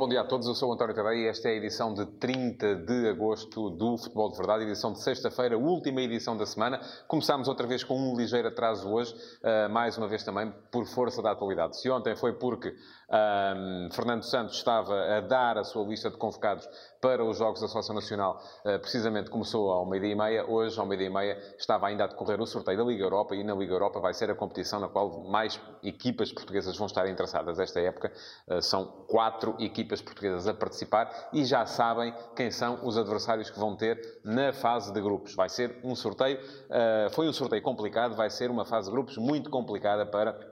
Bom dia a todos. Eu sou António Tadeia e esta é a edição de 30 de agosto do Futebol de Verdade, edição de sexta-feira, última edição da semana. Começámos outra vez com um ligeiro atraso hoje, uh, mais uma vez também por força da atualidade. Se ontem foi porque um, Fernando Santos estava a dar a sua lista de convocados para os Jogos da Seleção Nacional, uh, precisamente começou ao meio-dia e meia. Hoje, ao meio-dia e meia, estava ainda a decorrer o sorteio da Liga Europa e na Liga Europa vai ser a competição na qual mais equipas portuguesas vão estar interessadas esta época. Uh, são quatro equipas portuguesas a participar e já sabem quem são os adversários que vão ter na fase de grupos. Vai ser um sorteio, uh, foi um sorteio complicado, vai ser uma fase de grupos muito complicada para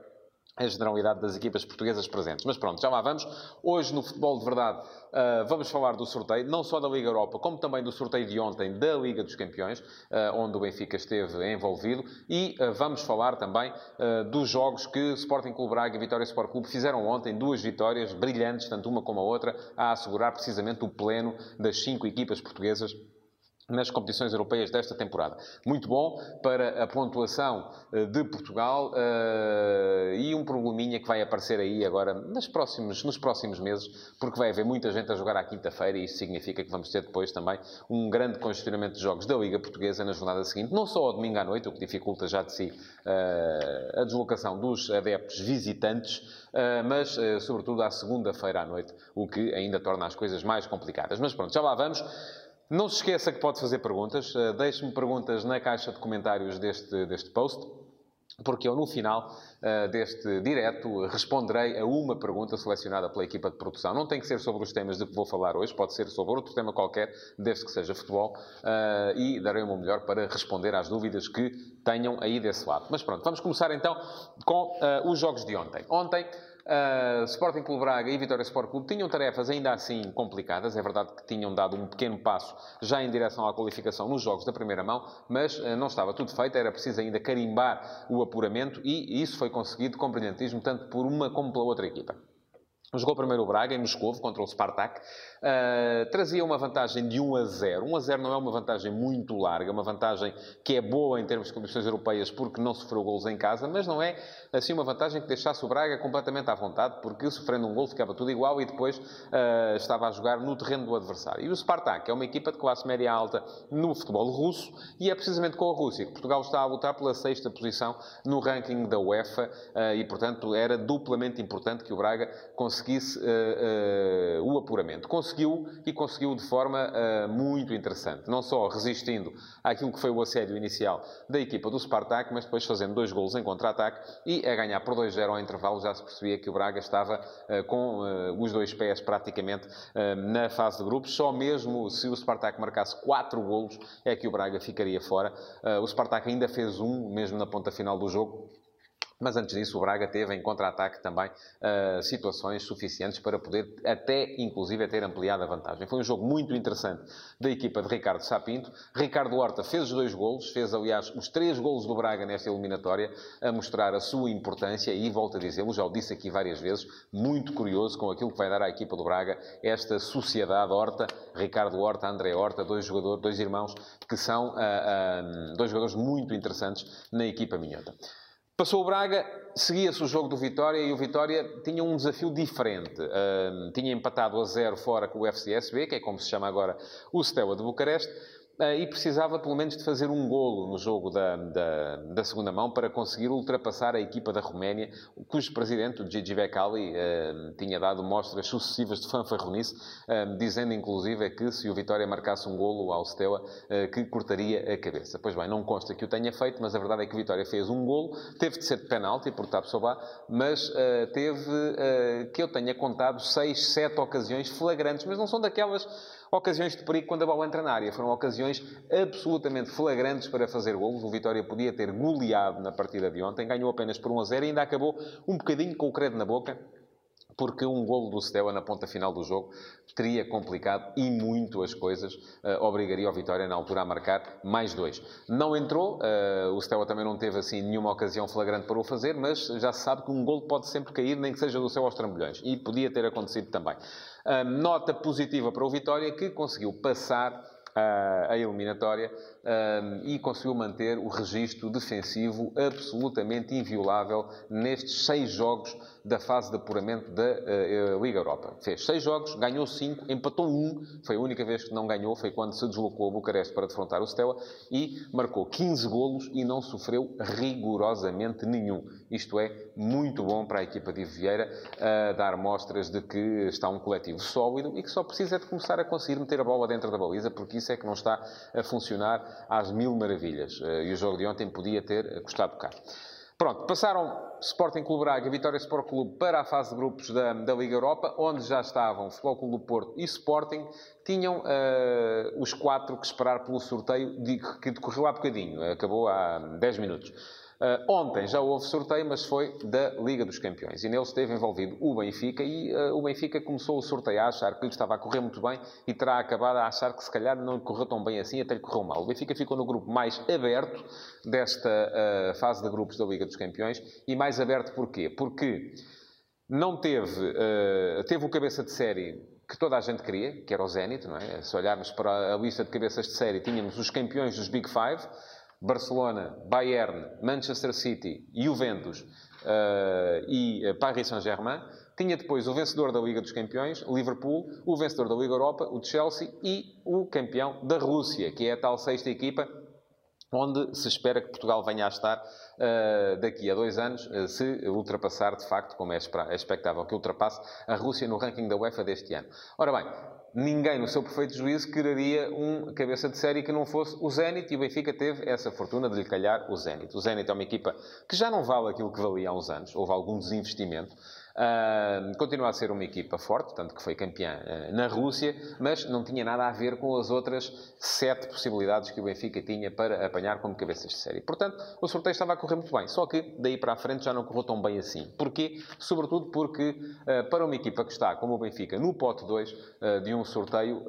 a generalidade das equipas portuguesas presentes. Mas pronto, já lá vamos. Hoje, no Futebol de Verdade, uh, vamos falar do sorteio, não só da Liga Europa, como também do sorteio de ontem da Liga dos Campeões, uh, onde o Benfica esteve envolvido, e uh, vamos falar também dos jogos que Sporting Clube Braga e Vitória Sport Clube fizeram ontem, duas vitórias brilhantes, tanto uma como a outra, a assegurar precisamente o pleno das cinco equipas portuguesas nas competições europeias desta temporada. Muito bom para a pontuação eh, de Portugal uh, e um probleminha que vai aparecer aí agora nos próximos, nos próximos meses, porque vai haver muita gente a jogar à quinta-feira e isso significa que vamos ter depois também um grande congestionamento de jogos da Liga Portuguesa na jornada seguinte, não só ao domingo à noite, o que dificulta já de si uh, a deslocação dos adeptos visitantes, mas sobretudo à segunda-feira à noite, o que ainda torna as coisas mais complicadas. Mas pronto, já lá vamos. Não se esqueça que pode fazer perguntas. Uh, Deixe-me perguntas na caixa de comentários deste, deste post, porque eu, no final uh, deste direto, responderei a uma pergunta selecionada pela equipa de produção. Não tem que ser sobre os temas de que vou falar hoje, pode ser sobre outro tema qualquer, desde que seja futebol, uh, e darei o meu melhor para responder às dúvidas que tenham aí desse lado. Mas pronto, vamos começar então com os jogos de ontem. Ontem. Uh, Sporting Clube Braga e Vitória Sport Clube tinham tarefas ainda assim complicadas. É verdade que tinham dado um pequeno passo já em direção à qualificação nos jogos da primeira mão, mas uh, não estava tudo feito. Era preciso ainda carimbar o apuramento e isso foi conseguido com brilhantismo, tanto por uma como pela outra equipa. Jogou primeiro o Braga em Moscou contra o Spartak. Uh, trazia uma vantagem de 1 a 0. 1 a 0 não é uma vantagem muito larga, é uma vantagem que é boa em termos de competições europeias porque não sofreu golos em casa, mas não é assim uma vantagem que deixasse o Braga completamente à vontade, porque sofrendo um gol ficava tudo igual e depois uh, estava a jogar no terreno do adversário. E o Spartak é uma equipa de classe média alta no futebol russo e é precisamente com a Rússia que Portugal está a lutar pela sexta posição no ranking da UEFA uh, e, portanto, era duplamente importante que o Braga conseguisse conseguisse uh, uh, o apuramento. Conseguiu e conseguiu de forma uh, muito interessante. Não só resistindo àquilo que foi o assédio inicial da equipa do Spartak, mas depois fazendo dois golos em contra-ataque e a ganhar por 2-0 ao intervalo já se percebia que o Braga estava com os dois pés praticamente na fase de grupos. Só mesmo se o Spartak marcasse quatro golos é que o Braga ficaria fora. o Spartak ainda fez um, mesmo na ponta final do jogo mas antes disso, o Braga teve em contra-ataque também uh, situações suficientes para poder até, inclusive, ter ampliado a vantagem. Foi um jogo muito interessante da equipa de Ricardo Sapinto. Ricardo Horta fez os dois golos, fez, aliás, os três golos do Braga nesta eliminatória, a mostrar a sua importância e, volto a dizê-lo, já o disse aqui várias vezes, muito curioso com aquilo que vai dar à equipa do Braga esta sociedade Horta, Ricardo Horta, André Horta, dois jogadores, dois irmãos que são uh, uh, dois jogadores muito interessantes na equipa minhota. Passou o Braga, seguia-se o jogo do Vitória e o Vitória tinha um desafio diferente. Uh, tinha empatado a zero fora com o FCSB, que é como se chama agora o Steaua de Bucareste, e precisava pelo menos de fazer um golo no jogo da, da, da, segunda mão para conseguir ultrapassar a equipa da Roménia, cujo presidente, o Gigi Becali, eh, tinha dado mostras sucessivas de fanfarronice, eh, dizendo inclusive que se o Vitória marcasse um golo ao Steaua, eh, que cortaria a cabeça. Pois bem, não consta que o tenha feito, mas a verdade é que o Vitória fez um golo, teve de ser de penalti por Tapsobá, mas eh, teve, eh, que eu tenha contado, seis, sete ocasiões flagrantes, mas não são daquelas ocasiões de perigo quando a bola entra na área. Foram ocasiões absolutamente flagrantes para fazer golos. O Vitória podia ter goleado na partida de ontem, ganhou apenas por 1 a 0 e ainda acabou um bocadinho com o credo na boca porque um golo do Steaua na ponta final do jogo teria complicado e muito as coisas, uh, obrigaria o Vitória na altura a marcar mais dois. Não entrou, uh, o Steaua também não teve assim nenhuma ocasião flagrante para o fazer, mas já se sabe que um golo pode sempre cair, nem que seja do céu aos trambolhões, e podia ter acontecido também. Uh, nota positiva para o Vitória que conseguiu passar a eliminatória e conseguiu manter o registro defensivo absolutamente inviolável nestes seis jogos da fase de apuramento da uh, Liga Europa. Fez seis jogos, ganhou cinco, empatou um, foi a única vez que não ganhou, foi quando se deslocou a Bucareste para defrontar o Steaua e marcou 15 golos e não sofreu rigorosamente nenhum. Isto é muito bom para a equipa de Vieira uh, dar mostras de que está um coletivo sólido e que só precisa de começar a conseguir meter a bola dentro da baliza, porque isso é que não está a funcionar às mil maravilhas. Uh, e o jogo de ontem podia ter custado caro. Pronto, passaram Sporting Clube Braga e Vitória Sport Clube para a fase de grupos da, da Liga Europa, onde já estavam Futebol Clube do Porto e Sporting, tinham uh, os quatro que esperar pelo sorteio de, que decorreu há bocadinho, acabou há 10 minutos. Uh, ontem já houve sorteio, mas foi da Liga dos Campeões. E nele esteve envolvido o Benfica e uh, o Benfica começou o sorteio a achar que lhe estava a correr muito bem e terá acabado a achar que se calhar não lhe correu tão bem assim, até lhe correu mal. O Benfica ficou no grupo mais aberto desta uh, fase de grupos da Liga dos Campeões. E mais aberto porquê? Porque não teve, teve o cabeça de série que toda a gente queria, que era o Zenit, não é? Se olharmos para a lista de cabeças de série, tínhamos os campeões dos Big Five, Barcelona, Bayern, Manchester City, Juventus uh, e eh, Paris Saint-Germain. Tinha depois o vencedor da Liga dos Campeões, Liverpool, o vencedor da Liga Europa, o Chelsea, e o campeão da Rússia, que é a tal sexta equipa onde se espera que Portugal venha a estar daqui a dois anos, uh, se ultrapassar, de facto, como é, é expectável que ultrapasse, a Rússia no ranking da UEFA deste ano. Ora bem, ninguém, no seu perfeito juízo, quereria um cabeça de série que não fosse o Zenit, e o Benfica teve essa fortuna de lhe calhar o Zenit. O Zenit é uma equipa que já não vale aquilo que valia há uns anos, houve algum desinvestimento, Uh, continua a ser uma equipa forte, tanto que foi campeã uh, na Rússia, mas não tinha nada a ver com as outras sete possibilidades que o Benfica tinha para apanhar como cabeças de série. Portanto, o sorteio estava a correr muito bem, só que daí para a frente já não correu tão bem assim. Porquê? Sobretudo porque uh, para uma equipa que está, como o Benfica, no pote 2 de um sorteio,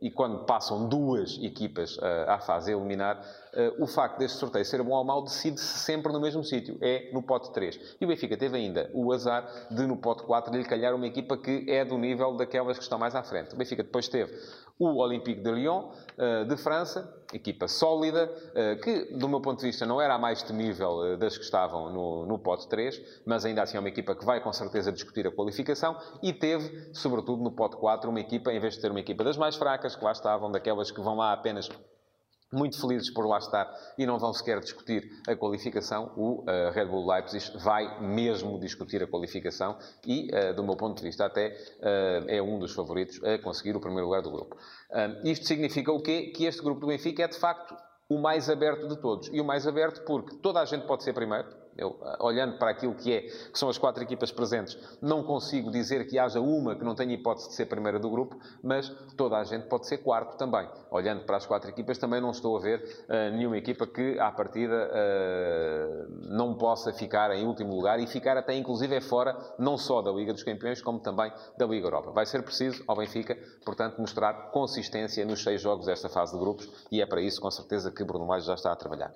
e quando passam duas equipas à fase a eliminar, uh, o facto deste sorteio ser bom ou mau decide-se sempre no mesmo sítio, é no pote 3. E o Benfica teve ainda o azar de, no pote 4, lhe calhar uma equipa que é do nível daquelas que estão mais à frente. O Benfica depois teve o Olympique de Lyon, uh, de França, equipa sólida, uh, que, do meu ponto de vista, não era a mais temível das que estavam no, no pote 3, mas ainda assim é uma equipa que vai com certeza discutir a qualificação, e teve, sobretudo no pote 4, uma equipa, em vez de ter uma equipa das mais fracas, que lá estavam, daquelas que vão lá apenas muito felizes por lá estar e não vão sequer discutir a qualificação, o uh, Red Bull Leipzig vai mesmo discutir a qualificação e, uh, do meu ponto de vista, até uh, é um dos favoritos a conseguir o primeiro lugar do grupo. isto significa o quê? Que este grupo do Benfica é, de facto, o mais aberto de todos. E o mais aberto porque toda a gente pode ser primeiro, eu, olhando para aquilo que, é, que são as quatro equipas presentes, não consigo dizer que haja uma que não tenha hipótese de ser primeira do grupo, mas toda a gente pode ser quarto também. Olhando para as quatro equipas, também não estou a ver uh, nenhuma equipa que, à partida, uh, não possa ficar em último lugar e ficar até, inclusive, é fora, não só da Liga dos Campeões, como também da Liga Europa. Vai ser preciso, ao Benfica, portanto, mostrar consistência nos seis jogos desta fase de grupos e é para isso, com certeza, que Bruno Lage já está a trabalhar.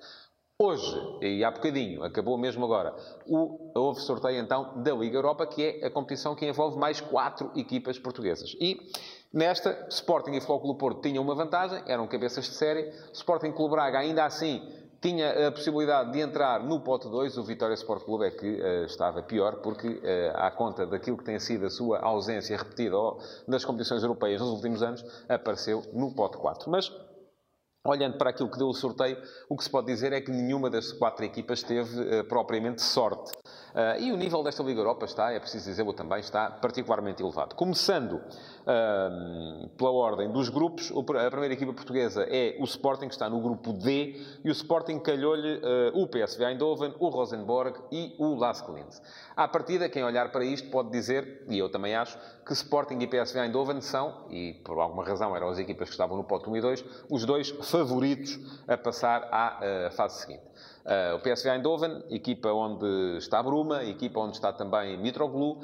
Hoje, e há bocadinho, acabou mesmo agora, o, houve sorteio então da Liga Europa, que é a competição que envolve mais quatro equipas portuguesas. E nesta, Sporting e Futebol Porto tinham uma vantagem, eram cabeças de série. Sporting Clube Braga, ainda assim, tinha a possibilidade de entrar no pote 2. O Vitória Sport Clube é que uh, estava pior, porque, uh, à conta daquilo que tem sido a sua ausência repetida nas competições europeias nos últimos anos, apareceu no pote 4. Mas Olhando para aquilo que deu o sorteio, o que se pode dizer é que nenhuma das quatro equipas teve uh, propriamente sorte. Uh, e o nível desta Liga Europa está, é preciso dizer-o também, está particularmente elevado. Começando uh, pela ordem dos grupos, a primeira equipa portuguesa é o Sporting, que está no grupo D, e o Sporting calhou-lhe o PSV Eindhoven, o Rosenborg e o Lask Linz. À partida, quem olhar para isto pode dizer, e eu também acho, que Sporting e PSV Eindhoven são, e por alguma razão eram as equipas que estavam no pote 1 e 2, os dois favoritos a passar à fase seguinte. Uh, o PSV Eindhoven, equipa onde está Bruma, equipa onde está também Mitroglou,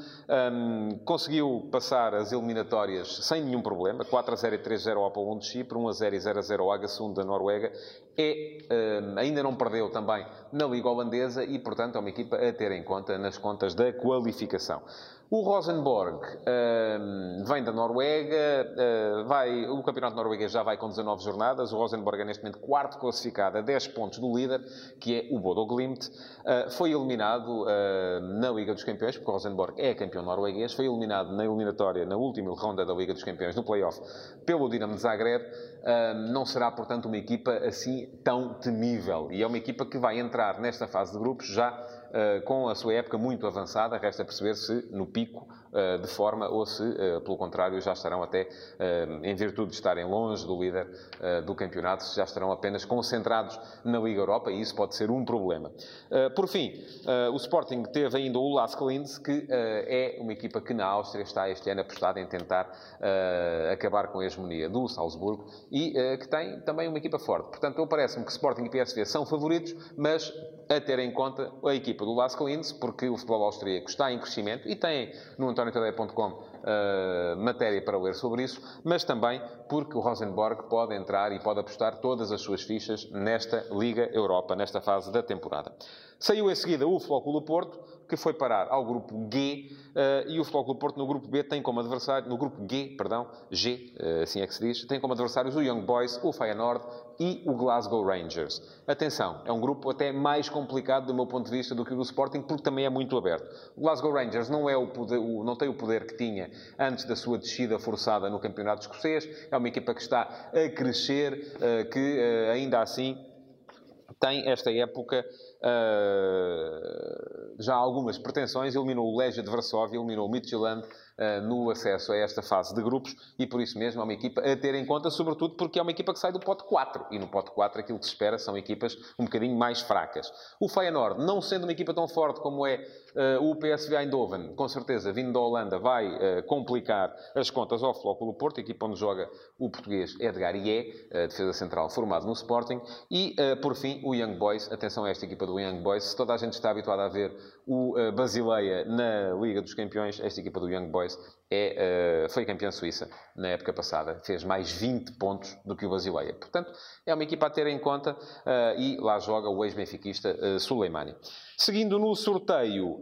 um, conseguiu passar as eliminatórias sem nenhum problema, 4 a 0 e 3 a 0 ao Apollon de Chipre, 1 a 0 e 0 a 0 ao Agasund da Noruega, é, um, ainda não perdeu também na Liga Holandesa e, portanto, é uma equipa a ter em conta nas contas da qualificação. O Rosenborg uh, vem da Noruega, uh, vai, o campeonato norueguês já vai com 19 jornadas. O Rosenborg é neste momento quarto classificado a 10 pontos do líder, que é o Bodo Glimt. Uh, foi eliminado na Liga dos Campeões, porque o Rosenborg é campeão norueguês. Foi eliminado na eliminatória, na última ronda da Liga dos Campeões, no playoff, pelo Dinamo de Zagreb. Não será, portanto, uma equipa assim tão temível. E é uma equipa que vai entrar nesta fase de grupos já eh, com a sua época muito avançada. Resta perceber se no pico eh, de forma ou se, eh, pelo contrário, já estarão até, em virtude de estarem longe do líder do campeonato, já estarão apenas concentrados na Liga Europa e isso pode ser um problema. Por fim, o Sporting teve ainda o Lask Linz, que é uma equipa que na Áustria está este ano apostada em tentar acabar com a hegemonia do Salzburgo e que tem também uma equipa forte. Portanto, parece-me que Sporting e PSV são favoritos, mas a ter em conta a equipa do Lask Linz, porque o futebol austríaco está em crescimento e tem no antoniotadeia.com uh, eh, matéria para ler sobre isso, mas também porque o Rosenborg pode entrar e pode apostar todas as suas fichas nesta Liga Europa, nesta fase da temporada. Saiu em seguida o Futebol Porto, que foi parar ao grupo G, uh, e o Futebol Clube Porto no grupo B tem como adversário, no grupo G, perdão, G, uh, assim é que se diz, tem como adversários o Young Boys, o Feyenoord e o Glasgow Rangers. Atenção, é um grupo até mais complicado do meu ponto de vista do que o do Sporting, porque também é muito aberto. O Glasgow Rangers não, é o poder, o, não tem o poder que tinha antes da sua descida forçada no Campeonato Escocês, é uma equipa que está a crescer, uh, que ainda assim tem esta época uh, já algumas pretensões. Eliminou o Legia de Varsóvia, eliminou o Midtjylland, uh, no acesso a esta fase de grupos e por isso mesmo é uma equipa a ter em conta, sobretudo porque é uma equipa que sai do pote 4 e no pote 4 aquilo que se espera são equipas um bocadinho mais fracas. O Feyenoord, não sendo uma equipa tão forte como é o PSV Eindhoven, com certeza vindo da Holanda, vai uh, complicar as contas ao Flóculo Porto, equipa onde joga o português Edgar Ié, defesa central formado no Sporting, e por fim o Young Boys, atenção a esta equipa do Young Boys, se toda a gente está habituada a ver o Basileia na Liga dos Campeões, esta equipa do Young Boys é, uh, foi campeã suíça na época passada. Fez mais 20 pontos do que o Basileia. Portanto, é uma equipa a ter em conta uh, e lá joga o ex-benfiquista uh, Suleimani. Seguindo no sorteio,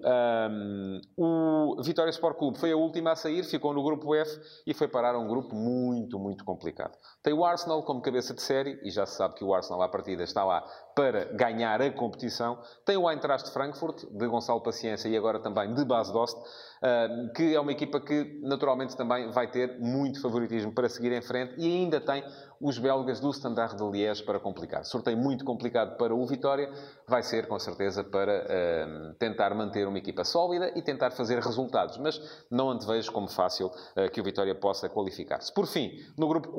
um, o Vitória Sport Clube foi a última a sair, ficou no grupo F e foi parar a um grupo muito, muito complicado. Tem o Arsenal como cabeça de série, e já se sabe que o Arsenal à partida está lá para ganhar a competição. Tem o Eintracht Frankfurt, de Gonçalo Paciência e agora também de Bas Dost, que é uma equipa que naturalmente também vai ter muito favoritismo para seguir em frente e ainda tem os belgas do Standard de Liège para complicar. Sorteio muito complicado para o Vitória, vai ser com certeza para uh, tentar manter uma equipa sólida e tentar fazer resultados, mas não antevejo como fácil uh, que o Vitória possa qualificar-se. Por fim, no grupo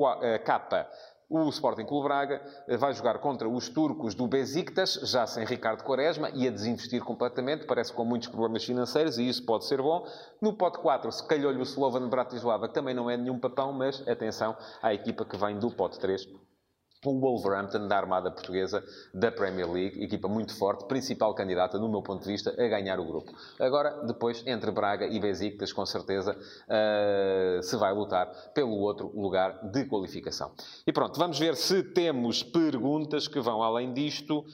K, o Sporting Clube Braga eh, vai jogar contra os turcos do Besiktas, já sem Ricardo Quaresma, e a desinvestir completamente, parece com muitos problemas financeiros, e isso pode ser bom. No pote 4, se calhou-lhe o Slovan Bratislava, que também não é nenhum papão, mas atenção à equipa que vem do pote 3, o Wolverhampton da Armada Portuguesa da Premier League, equipa muito forte, principal candidata, no meu ponto de vista, a ganhar o grupo. Agora, depois, entre Braga e Besiktas, com certeza, uh, se vai lutar pelo outro lugar de qualificação. E pronto, vamos ver se temos perguntas que vão além disto.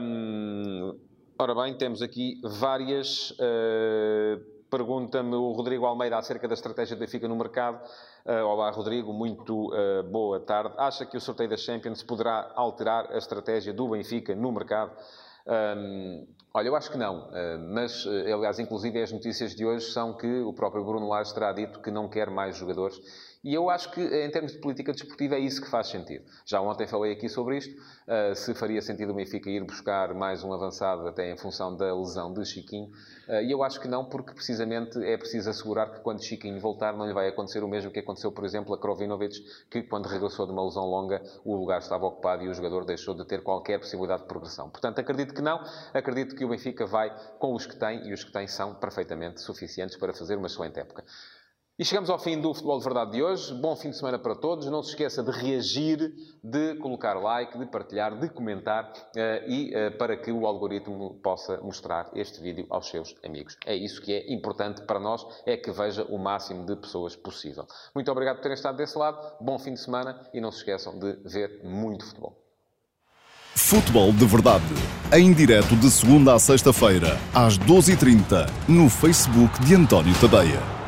Um, ora bem, temos aqui várias. Uh, Pergunta-me o Rodrigo Almeida acerca da estratégia do Benfica no mercado. Uh, olá, Rodrigo, muito uh, boa tarde. Acha que o sorteio da Champions poderá alterar a estratégia do Benfica no mercado? Um, olha, eu acho que não, uh, mas, aliás, inclusive as notícias de hoje são que o próprio Bruno Lage terá dito que não quer mais jogadores e eu acho que, em termos de política desportiva, é isso que faz sentido. Já ontem falei aqui sobre isto, uh, se faria sentido o Benfica ir buscar mais um avançado, até em função da lesão de Chiquinho. Uh, e eu acho que não, porque precisamente é preciso assegurar que quando Chiquinho voltar não lhe vai acontecer o mesmo que aconteceu, por exemplo, a Krovinovic, que quando regressou de uma lesão longa, o lugar estava ocupado e o jogador deixou de ter qualquer possibilidade de progressão. Portanto, acredito que não. Acredito que o Benfica vai com os que tem, e os que tem são perfeitamente suficientes para fazer uma excelente época. E chegamos ao fim do Futebol de Verdade de hoje. Bom fim de semana para todos. Não se esqueça de reagir, de colocar like, de partilhar, de comentar uh, e uh, para que o algoritmo possa mostrar este vídeo aos seus amigos. É isso que é importante para nós, é que veja o máximo de pessoas possível. Muito obrigado por terem estado desse lado. Bom fim de semana e não se esqueçam de ver muito futebol. Futebol de Verdade. Em direto de segunda a sexta-feira, às 12h30, no Facebook de António Tadeia.